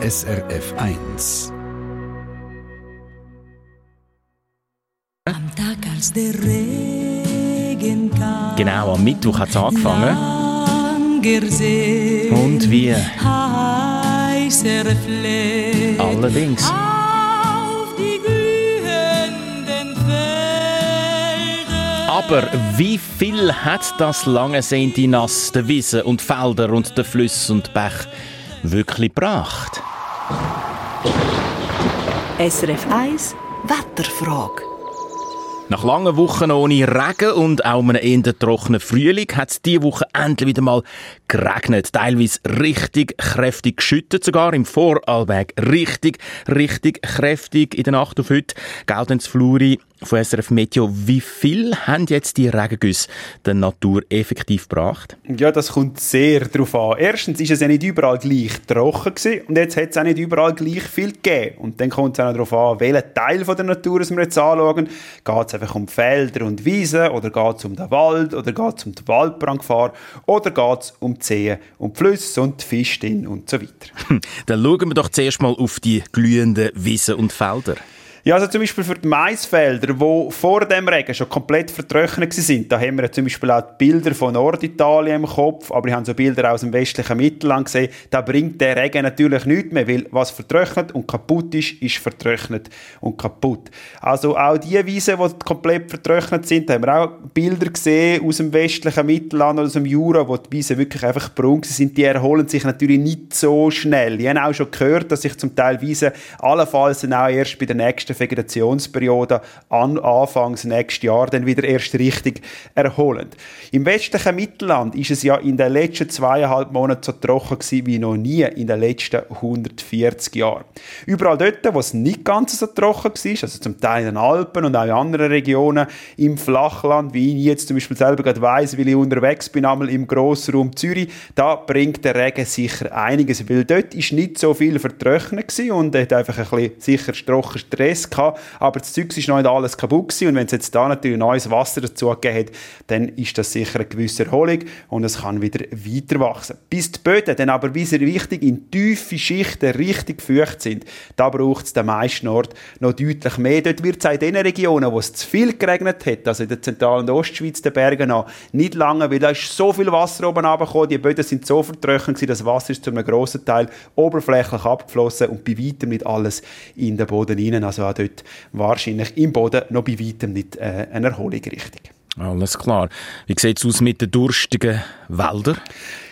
SRF 1. Am Tag, als der Regen kam. Genau, am Mittwoch hat es angefangen. Und wie? Allerdings. auf die glühenden Felder. Aber wie viel hat das lange sehnte Nass der Wiesen und Felder und der Flüsse und Bach wirklich gebracht? SRF 1 Wetterfrage. Nach langen Wochen ohne Regen und auch einem eher trockenen Frühling hat es diese Woche endlich wieder mal geregnet. Teilweise richtig kräftig geschüttet, sogar im Vorarlberg. Richtig, richtig kräftig in der Nacht auf heute. Geltens Fluri von SRF Meteo. Wie viel haben jetzt die Regengüsse der Natur effektiv gebracht? Ja, das kommt sehr darauf an. Erstens ist es ja nicht überall gleich trocken gewesen und jetzt hat es auch nicht überall gleich viel gegeben. Und dann kommt es auch darauf an, welchen Teil von der Natur wir jetzt anschauen. Geht es einfach um Felder und Wiesen oder geht es um den Wald oder geht es um die Waldbrandgefahr oder geht es um die Seen und die Flüsse und die Fische und so weiter. Dann schauen wir doch zuerst mal auf die glühenden Wiesen und Felder. Ja, also zum Beispiel für die Maisfelder, die vor dem Regen schon komplett vertrocknet sind, da haben wir zum Beispiel auch Bilder von Norditalien im Kopf, aber ich habe so Bilder aus dem westlichen Mittelland gesehen, da bringt der Regen natürlich nichts mehr, weil was vertrocknet und kaputt ist, ist vertrocknet und kaputt. Also auch die Wiesen, die komplett vertrocknet sind, da haben wir auch Bilder gesehen aus dem westlichen Mittelland oder aus dem Jura, wo die Wiesen wirklich einfach braun sind, die erholen sich natürlich nicht so schnell. Ich habe auch schon gehört, dass sich zum Teil Wiesen allenfalls dann auch erst bei der nächsten Vegetationsperiode an Anfangs nächstes Jahr dann wieder erst richtig erholen. Im westlichen Mittelland ist es ja in den letzten zweieinhalb Monaten so trocken gewesen wie noch nie in den letzten 140 Jahren. Überall dort, wo es nicht ganz so trocken war, also zum Teil in den Alpen und auch in anderen Regionen, im Flachland, wie ich jetzt zum Beispiel selber gerade weiss, weil ich unterwegs bin, einmal im Grossraum Zürich, da bringt der Regen sicher einiges, weil dort ist nicht so viel vertrocknet und hat einfach ein bisschen sicher trocken Stress gehabt, aber das Zeug ist noch nicht alles kaputt gewesen und wenn es jetzt da natürlich neues Wasser dazu gegeben hat, dann ist das sicher eine gewisse Erholung und es kann wieder weiter wachsen. Bis die Böden dann aber wie sehr wichtig in tiefe Schichten richtig feucht sind, da braucht es den meisten Ort noch deutlich mehr. Dort wird es in den Regionen, wo es zu viel geregnet hat, also in der Zentral- und Ostschweiz, den Bergen an, nicht lange, weil da ist so viel Wasser oben runtergekommen, die Böden sind so vertrocknet gewesen, das Wasser ist zu einem grossen Teil oberflächlich abgeflossen und bei weitem nicht alles in den Boden hinein. Also dort wahrscheinlich im Boden noch bei weitem nicht äh, eine Erholung richtig. Alles klar. Wie sieht es aus mit den durstigen Wäldern?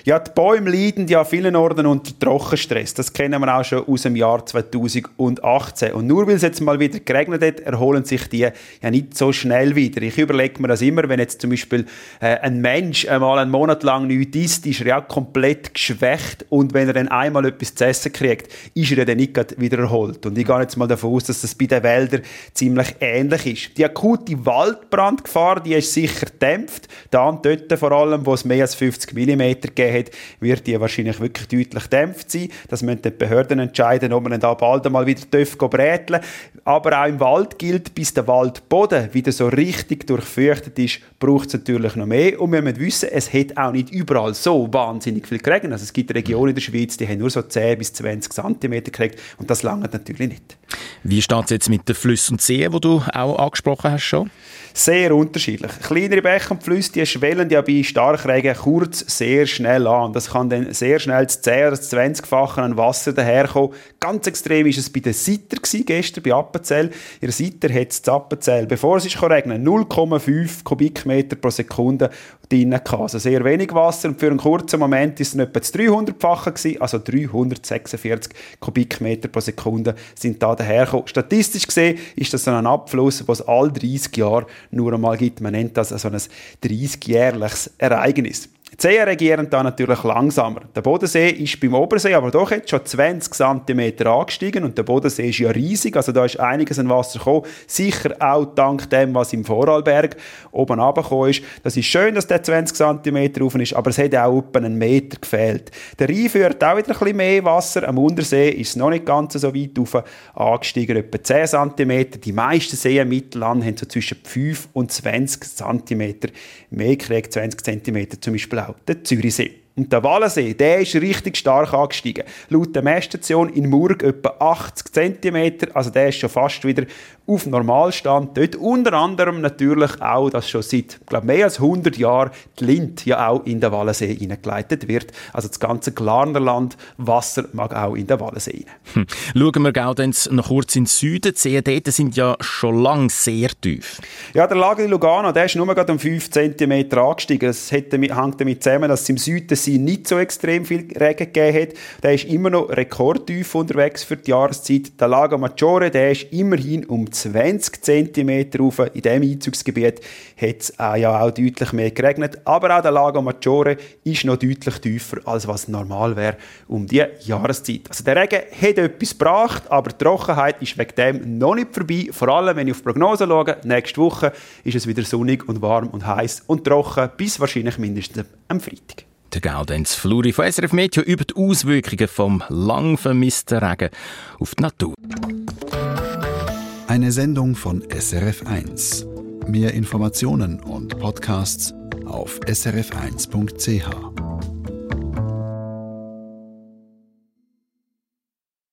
Ja, die Bäume leiden ja an vielen Orten unter Trockenstress. Das kennen wir auch schon aus dem Jahr 2018. Und nur weil es jetzt mal wieder geregnet hat, erholen sich die ja nicht so schnell wieder. Ich überlege mir das immer, wenn jetzt zum Beispiel äh, ein Mensch einmal einen Monat lang nichts isst, ist er ja komplett geschwächt und wenn er dann einmal etwas zu essen kriegt, ist er dann nicht wieder erholt. Und ich gehe jetzt mal davon aus, dass das bei den Wäldern ziemlich ähnlich ist. Die akute Waldbrandgefahr, die ist sicher dämpft. Da und dort vor allem, wo es mehr als 50 mm gegeben hat, wird die wahrscheinlich wirklich deutlich dämpft sein. Das müssen die Behörden entscheiden, ob man da bald einmal wieder bräteln Aber auch im Wald gilt, bis der Waldboden wieder so richtig durchfeuchtet ist, braucht es natürlich noch mehr. Und wir müssen wissen, es hat auch nicht überall so wahnsinnig viel geregnet. Also es gibt Regionen in der Schweiz, die haben nur so 10 bis 20 cm gekriegt und das lange natürlich nicht. Wie steht es jetzt mit den Flüssen und Seen, die du auch angesprochen hast schon? Sehr unterschiedlich. Kleinere Bäche und Flüsse, die schwellen ja bei Starkregen kurz sehr schnell an. Das kann dann sehr schnell das 10 oder 20-fache an Wasser daherkommen. Ganz extrem war es bei den Sitter gestern bei Appenzell. Ihr Sitter hat es Appenzell, bevor es ist regnen 0,5 Kubikmeter pro Sekunde drin gehabt. Also sehr wenig Wasser und für einen kurzen Moment ist es etwa das 300-fache gewesen, also 346 Kubikmeter pro Sekunde sind da dahergekommen. Statistisch gesehen ist das so ein Abfluss, was all 30 Jahre nur einmal gibt. Man nennt das also ein 30-jährliches Ereignis. Die Seen regieren da natürlich langsamer. Der Bodensee ist beim Obersee aber doch jetzt schon 20 cm angestiegen und der Bodensee ist ja riesig, also da ist einiges an Wasser gekommen. Sicher auch dank dem, was im Vorarlberg oben runtergekommen ist. Das ist schön, dass der 20 cm rauf ist, aber es hat auch etwa einen Meter gefehlt. Der Rhein führt auch wieder ein bisschen mehr Wasser. Am Untersee ist es noch nicht ganz so weit rauf angestiegen, etwa 10 cm. Die meisten Seen im Mittelland haben so zwischen 5 und 20 cm mehr gekriegt, 20 cm zum Beispiel auch der Zürichsee. Und der Wallensee, der ist richtig stark angestiegen. Laut der Messstation in Murg etwa 80 cm, also der ist schon fast wieder auf Normalstand. Dort unter anderem natürlich auch, dass schon seit glaub, mehr als 100 Jahren die Lind ja auch in den Wallensee hineingeleitet wird. Also das ganze Glarnerland Wasser mag auch in den Wallensee rein. Hm. Schauen wir Gaudenz noch kurz in den Süden. Die Seen dort sind ja schon lange sehr tief. Ja, der Lago di Lugano, der ist nur gerade um 5 cm angestiegen. Das hängt damit zusammen, dass es im Süden sie nicht so extrem viel Regen gegeben hat. Der ist immer noch rekordtief unterwegs für die Jahreszeit. Der Lago Maggiore, der ist immerhin um 20 cm rauf. In diesem Einzugsgebiet hat es äh, ja auch deutlich mehr geregnet. Aber auch der Lago Maggiore ist noch deutlich tiefer, als was normal wäre um die Jahreszeit. Also der Regen hat etwas gebracht, aber die Trockenheit ist wegen dem noch nicht vorbei. Vor allem, wenn ich auf die Prognose schaue, nächste Woche ist es wieder sonnig und warm und heiß und trocken, bis wahrscheinlich mindestens am Freitag. Der Gaudenz Fluri von SRF Meteo über die Auswirkungen vom lang vermissten Regen auf die Natur. Eine Sendung von SRF1. Mehr Informationen und Podcasts auf srf1.ch.